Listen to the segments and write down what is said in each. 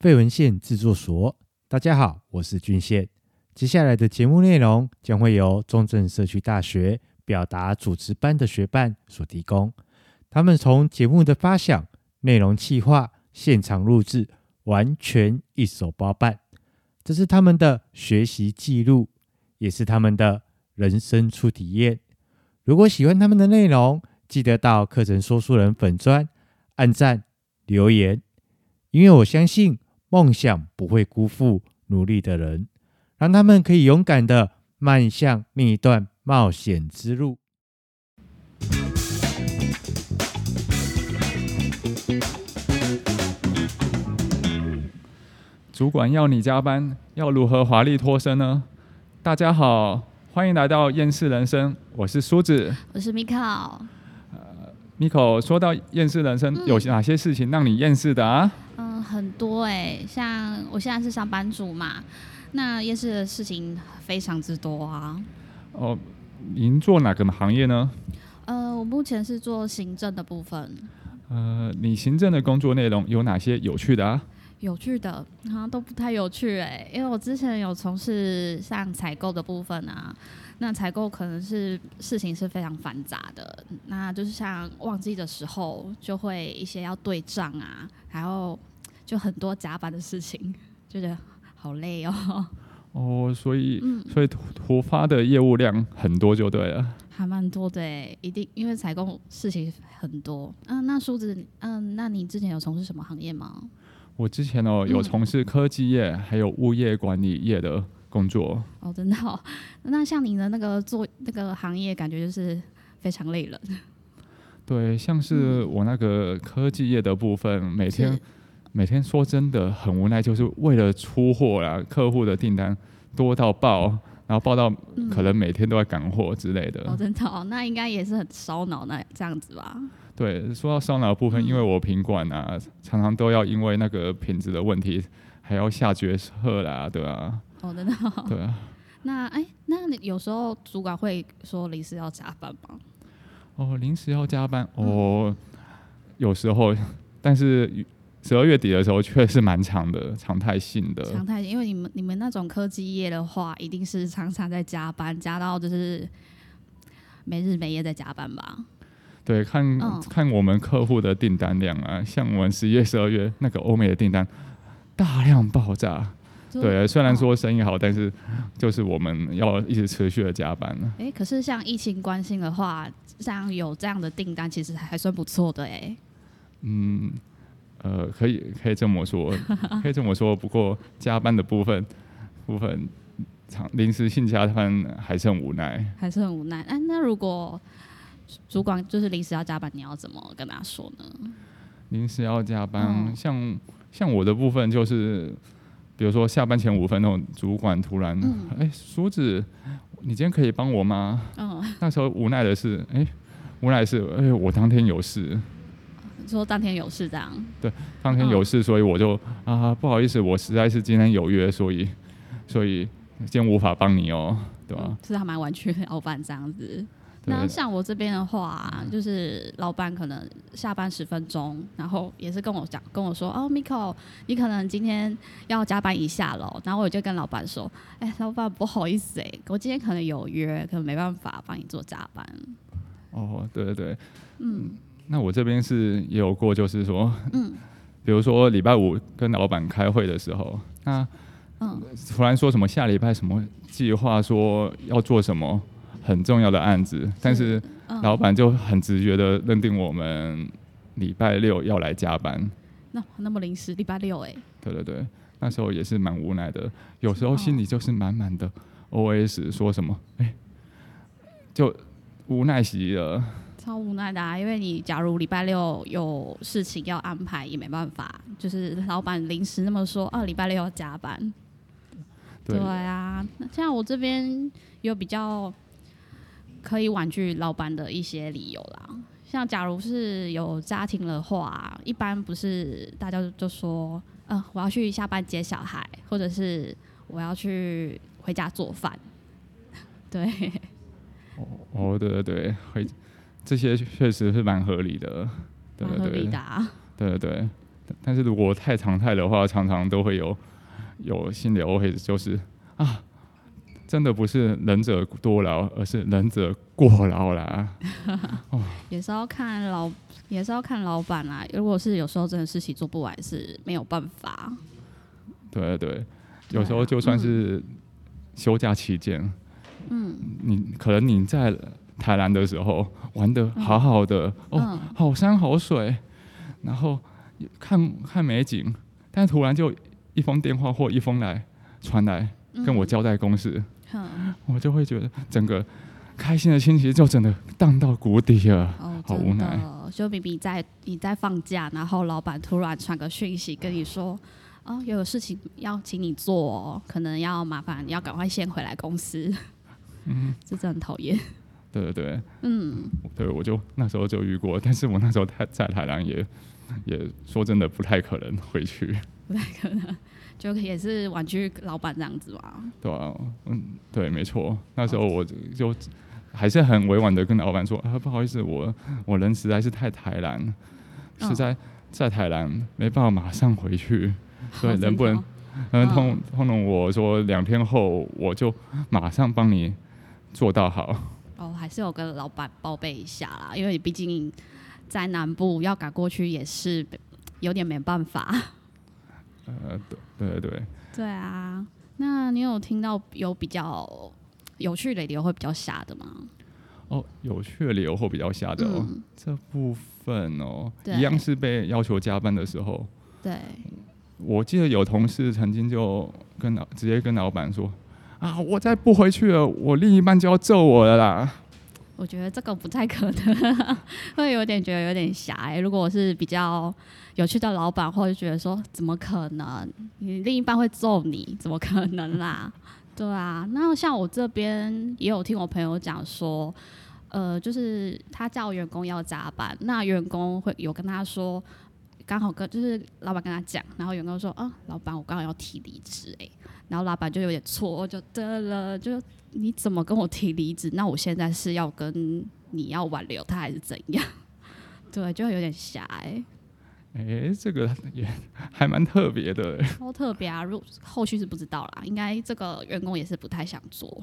废文献制作所。大家好，我是俊宪。接下来的节目内容将会由中正社区大学表达主持班的学伴所提供。他们从节目的发想、内容企划、现场录制，完全一手包办。这是他们的学习记录，也是他们的人生初体验。如果喜欢他们的内容，记得到课程说书人粉专按赞留言，因为我相信梦想不会辜负努力的人，让他们可以勇敢的迈向另一段冒险之路。主管要你加班，要如何华丽脱身呢？大家好，欢迎来到厌世人生，我是梳子，我是 Miko。Miko，说到厌世人生，有哪些事情让你厌世的啊？嗯，很多哎、欸，像我现在是上班族嘛，那夜市的事情非常之多啊。哦，您做哪个行业呢？呃，我目前是做行政的部分。呃，你行政的工作内容有哪些有趣的啊？有趣的好像都不太有趣哎、欸，因为我之前有从事像采购的部分啊。那采购可能是事情是非常繁杂的，那就是像旺季的时候，就会一些要对账啊，然后就很多加班的事情，就觉得好累哦。哦，所以、嗯、所以突发的业务量很多就对了，还蛮多的诶，一定因为采购事情很多。嗯，那梳子，嗯，那你之前有从事什么行业吗？我之前哦有从事科技业，嗯、还有物业管理业的。工作哦，真的哦。那像你的那个做那个行业，感觉就是非常累了。对，像是我那个科技业的部分，每天每天说真的很无奈，就是为了出货啦，客户的订单多到爆，然后爆到可能每天都在赶货之类的。哦，真的哦，那应该也是很烧脑那这样子吧？对，说到烧脑的部分，因为我品管啊，常常都要因为那个品质的问题，还要下决策啦，对啊。哦，真的。对啊。那哎，那你有时候主管会说临时要加班吗？哦，临时要加班哦，有时候，但是十二月底的时候确实蛮长的，常态性的。常态性，因为你们你们那种科技业的话，一定是常常在加班，加到就是没日没夜在加班吧？对，看、嗯、看我们客户的订单量啊，像我们十一月、十二月那个欧美的订单大量爆炸。对，虽然说生意好，但是就是我们要一直持续的加班呢。哎，可是像疫情关心的话，像有这样的订单，其实还算不错的哎。嗯，呃，可以可以这么说，可以这么说。不过加班的部分部分，长临时性加班还是很无奈，还是很无奈。哎，那如果主管就是临时要加班，你要怎么跟他说呢？临时要加班，嗯、像像我的部分就是。比如说下班前五分钟，主管突然，哎、嗯，梳、欸、子，你今天可以帮我吗？嗯，那时候无奈的是，哎、欸，无奈的是，哎、欸，我当天有事。说当天有事这样？对，当天有事，所以我就、嗯、啊，不好意思，我实在是今天有约，所以，所以今天无法帮你哦，对吧？是还蛮委屈的老板这样子。那像我这边的话，就是老板可能下班十分钟，然后也是跟我讲，跟我说，哦，Miko，你可能今天要加班一下喽。然后我就跟老板说，哎、欸，老板不好意思，哎，我今天可能有约，可能没办法帮你做加班。哦，对对对，嗯，那我这边是也有过，就是说，嗯，比如说礼拜五跟老板开会的时候，那嗯，突然说什么下礼拜什么计划，说要做什么。很重要的案子，但是老板就很直觉的认定我们礼拜六要来加班。那那么临时，礼拜六哎。对对对，那时候也是蛮无奈的，有时候心里就是满满的 OS，说什么哎，就无奈极了。超无奈的啊，因为你假如礼拜六有事情要安排，也没办法，就是老板临时那么说，哦，礼拜六要加班。对啊，像我这边有比较。可以婉拒老板的一些理由啦，像假如是有家庭的话，一般不是大家就说，嗯、呃，我要去下班接小孩，或者是我要去回家做饭，对。哦哦，对对对，会这些确实是蛮合理的，对对对，的啊，对对对。但是如果太常态的话，常常都会有有心理 OS，就是啊，真的不是能者多劳，而是能者过劳啦。哦，也是要看老，也是要看老板啦。如果是有时候真的事情做不完，是没有办法。对对，有时候就算是休假期间，嗯，你可能你在台南的时候玩的好好的，嗯、哦，好山好水，然后看看美景，但突然就一封电话或一封来传来跟我交代公事，嗯、我就会觉得整个开心的心情就真的荡到谷底了，哦、好无奈。就明明在你在放假，然后老板突然传个讯息跟你说。哦，有事情要请你做哦，可能要麻烦你要赶快先回来公司。嗯，这真的很讨厌。对对对，嗯，对，我就那时候就遇过，但是我那时候在在台南也也说真的不太可能回去，不太可能，就也是玩具老板这样子吧。对啊，嗯，对，没错，那时候我就还是很委婉的跟老板说啊，不好意思，我我人实在是太台南，实在在台南没办法马上回去。对，能不能，能，通通融我说两天后我就马上帮你做到好。哦，还是有跟老板报备一下啦，因为你毕竟在南部要赶过去也是有点没办法。呃，对对对。对啊，那你有听到有比较有趣的理由会比较瞎的吗？哦，有趣的理由会比较瞎的哦，嗯、这部分哦，一样是被要求加班的时候。对。我记得有同事曾经就跟老直接跟老板说：“啊，我再不回去了，我另一半就要揍我了啦。”我觉得这个不太可能，会有点觉得有点狭隘。如果我是比较有趣的老板，或者觉得说怎么可能，你另一半会揍你，怎么可能啦？对啊，那像我这边也有听我朋友讲说，呃，就是他叫员工要加班，那员工会有跟他说。刚好跟就是老板跟他讲，然后员工说啊，老板我刚好要提离职哎，然后老板就有点错，就得了，就你怎么跟我提离职？那我现在是要跟你要挽留他还是怎样？对，就有点狭隘。哎，这个也还蛮特别的，超特别啊！如后续是不知道啦，应该这个员工也是不太想做。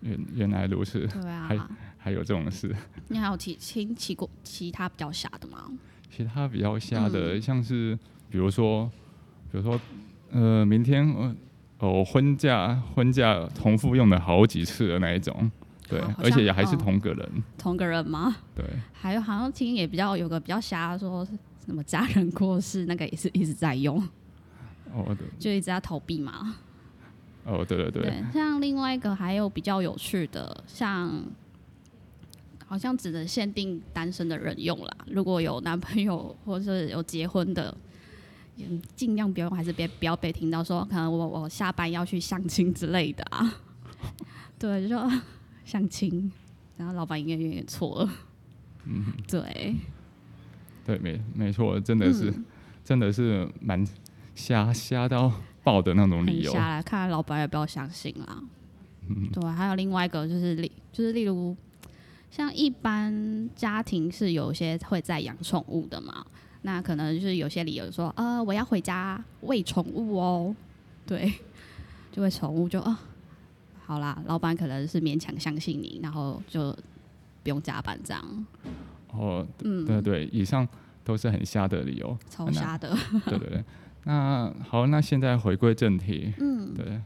原原来如此，对啊，还还有这种事。你还有提亲骑过其他比较傻的吗？其他比较瞎的，嗯、像是比如说，比如说，呃，明天我哦婚假婚假重复用了好几次的那一种，对，而且也还是同个人。哦、同个人吗？对。还有好像听也比较有个比较瞎，说什么家人过世那个也是一直在用。哦，对。就一直在逃避嘛。哦，对对对。对，像另外一个还有比较有趣的，像。好像只能限定单身的人用啦。如果有男朋友或者是有结婚的，尽量不要用，还是别不要被听到说，可能我我下班要去相亲之类的啊。对，就说相亲，然后老板应该有点错了。嗯，对，对，没没错，真的是，嗯、真的是蛮瞎瞎到爆的那种理由。瞎来看来老板也不要相信啦。嗯，对，还有另外一个就是例，就是例如。像一般家庭是有些会在养宠物的嘛，那可能就是有些理由说，呃，我要回家喂宠物哦，对，就喂宠物就啊，好啦，老板可能是勉强相信你，然后就不用加班这样。哦，嗯，对对，以上都是很瞎的理由，超瞎的。对对对，那好，那现在回归正题，嗯，对。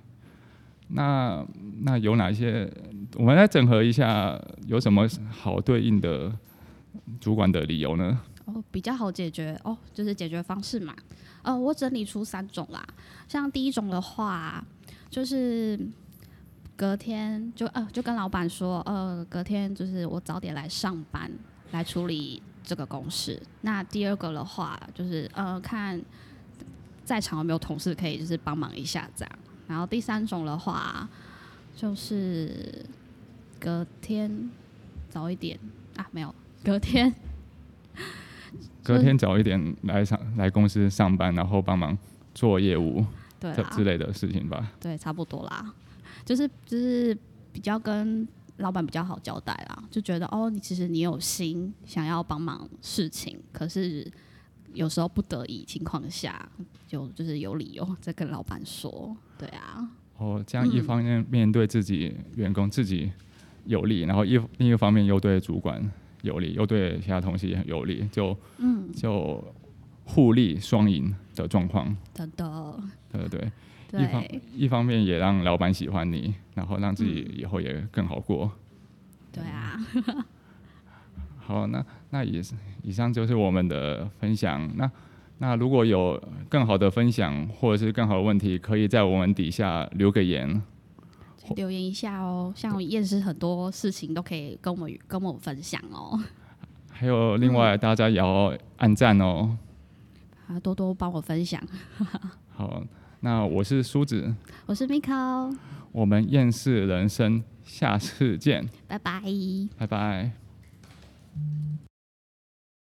那那有哪一些？我们来整合一下，有什么好对应的主管的理由呢？哦，比较好解决哦，就是解决方式嘛。呃，我整理出三种啦。像第一种的话，就是隔天就呃就跟老板说，呃，隔天就是我早点来上班来处理这个公事。那第二个的话，就是呃看在场有没有同事可以就是帮忙一下这样。然后第三种的话，就是隔天早一点啊，没有 隔天，隔天早一点来上来公司上班，然后帮忙做业务，对这之类的事情吧。对，差不多啦，就是就是比较跟老板比较好交代啦，就觉得哦，你其实你有心想要帮忙事情，可是有时候不得已情况下，就就是有理由再跟老板说，对啊。哦，这样一方面面对自己员工自己有利，嗯、然后一另一方面又对主管有利，又对其他同事也很有利，就嗯就互利双赢的状况。真的。对对对，一方一方面也让老板喜欢你，然后让自己以后也更好过。嗯、对啊。好，那那也是以上就是我们的分享。那那如果有更好的分享或者是更好的问题，可以在我们底下留个言，留言一下哦。像验视很多事情都可以跟我们跟我们分享哦。还有另外，大家也要按赞哦，啊，多多帮我分享。好，那我是梳子，我是 Miko，我们厌世人生，下次见，拜拜，拜拜。